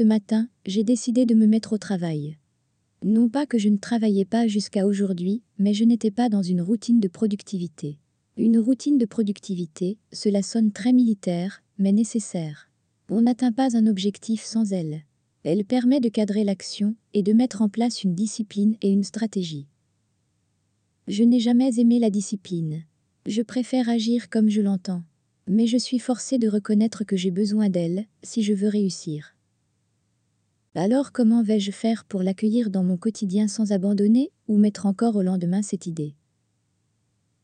Ce matin, j'ai décidé de me mettre au travail. Non pas que je ne travaillais pas jusqu'à aujourd'hui, mais je n'étais pas dans une routine de productivité. Une routine de productivité, cela sonne très militaire, mais nécessaire. On n'atteint pas un objectif sans elle. Elle permet de cadrer l'action et de mettre en place une discipline et une stratégie. Je n'ai jamais aimé la discipline. Je préfère agir comme je l'entends. Mais je suis forcée de reconnaître que j'ai besoin d'elle si je veux réussir. Alors comment vais-je faire pour l'accueillir dans mon quotidien sans abandonner ou mettre encore au lendemain cette idée?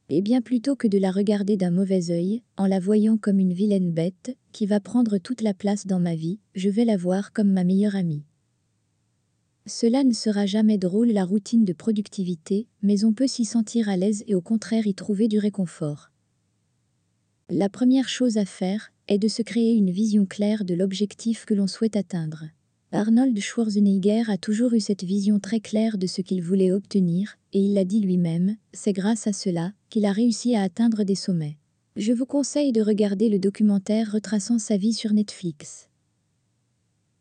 Eh bien plutôt que de la regarder d'un mauvais œil, en la voyant comme une vilaine bête qui va prendre toute la place dans ma vie, je vais la voir comme ma meilleure amie. Cela ne sera jamais drôle la routine de productivité, mais on peut s'y sentir à l'aise et au contraire y trouver du réconfort. La première chose à faire est de se créer une vision claire de l'objectif que l'on souhaite atteindre. Arnold Schwarzenegger a toujours eu cette vision très claire de ce qu'il voulait obtenir, et il l'a dit lui-même, c'est grâce à cela qu'il a réussi à atteindre des sommets. Je vous conseille de regarder le documentaire retraçant sa vie sur Netflix.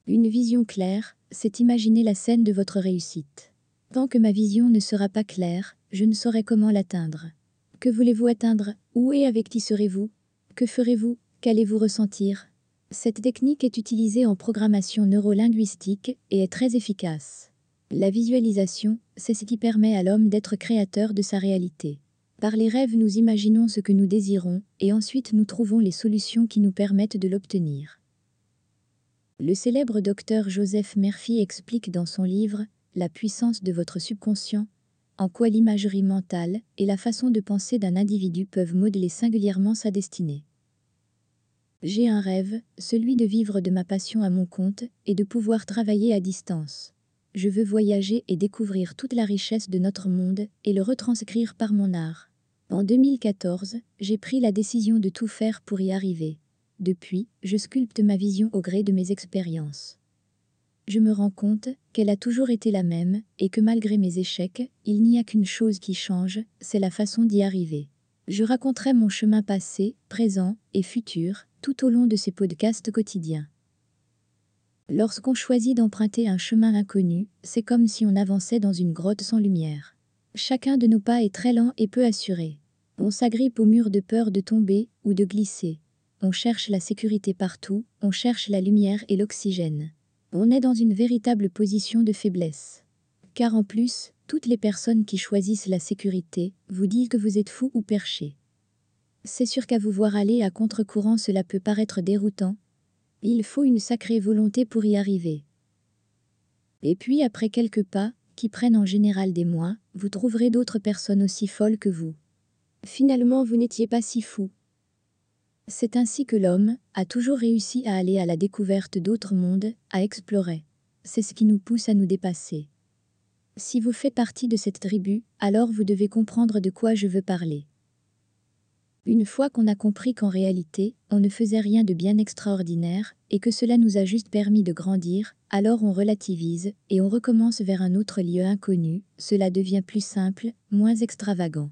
Une vision claire, c'est imaginer la scène de votre réussite. Tant que ma vision ne sera pas claire, je ne saurai comment l'atteindre. Que voulez-vous atteindre? Où et avec qui serez-vous? Que ferez-vous? Qu'allez-vous ressentir? Cette technique est utilisée en programmation neurolinguistique et est très efficace. La visualisation, c'est ce qui permet à l'homme d'être créateur de sa réalité. Par les rêves, nous imaginons ce que nous désirons et ensuite nous trouvons les solutions qui nous permettent de l'obtenir. Le célèbre docteur Joseph Murphy explique dans son livre La puissance de votre subconscient en quoi l'imagerie mentale et la façon de penser d'un individu peuvent modeler singulièrement sa destinée. J'ai un rêve, celui de vivre de ma passion à mon compte et de pouvoir travailler à distance. Je veux voyager et découvrir toute la richesse de notre monde et le retranscrire par mon art. En 2014, j'ai pris la décision de tout faire pour y arriver. Depuis, je sculpte ma vision au gré de mes expériences. Je me rends compte qu'elle a toujours été la même et que malgré mes échecs, il n'y a qu'une chose qui change, c'est la façon d'y arriver. Je raconterai mon chemin passé, présent et futur tout au long de ces podcasts quotidiens. Lorsqu'on choisit d'emprunter un chemin inconnu, c'est comme si on avançait dans une grotte sans lumière. Chacun de nos pas est très lent et peu assuré. On s'agrippe au mur de peur de tomber ou de glisser. On cherche la sécurité partout, on cherche la lumière et l'oxygène. On est dans une véritable position de faiblesse. Car en plus, toutes les personnes qui choisissent la sécurité vous disent que vous êtes fou ou perché. C'est sûr qu'à vous voir aller à contre-courant cela peut paraître déroutant. Il faut une sacrée volonté pour y arriver. Et puis après quelques pas, qui prennent en général des mois, vous trouverez d'autres personnes aussi folles que vous. Finalement vous n'étiez pas si fou, c'est ainsi que l'homme a toujours réussi à aller à la découverte d'autres mondes, à explorer. C'est ce qui nous pousse à nous dépasser. Si vous faites partie de cette tribu, alors vous devez comprendre de quoi je veux parler. Une fois qu'on a compris qu'en réalité, on ne faisait rien de bien extraordinaire, et que cela nous a juste permis de grandir, alors on relativise, et on recommence vers un autre lieu inconnu, cela devient plus simple, moins extravagant.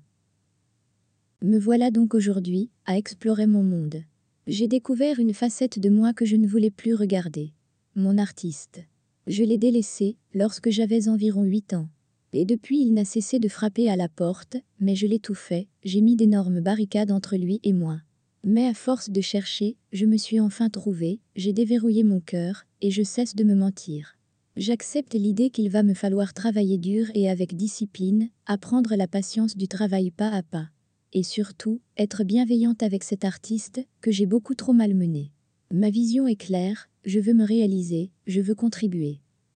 Me voilà donc aujourd'hui à explorer mon monde. J'ai découvert une facette de moi que je ne voulais plus regarder. Mon artiste. Je l'ai délaissé lorsque j'avais environ 8 ans. Et depuis il n'a cessé de frapper à la porte, mais je fait, j'ai mis d'énormes barricades entre lui et moi. Mais à force de chercher, je me suis enfin trouvé, j'ai déverrouillé mon cœur, et je cesse de me mentir. J'accepte l'idée qu'il va me falloir travailler dur et avec discipline, apprendre la patience du travail pas à pas et surtout être bienveillante avec cet artiste que j'ai beaucoup trop malmené. Ma vision est claire, je veux me réaliser, je veux contribuer.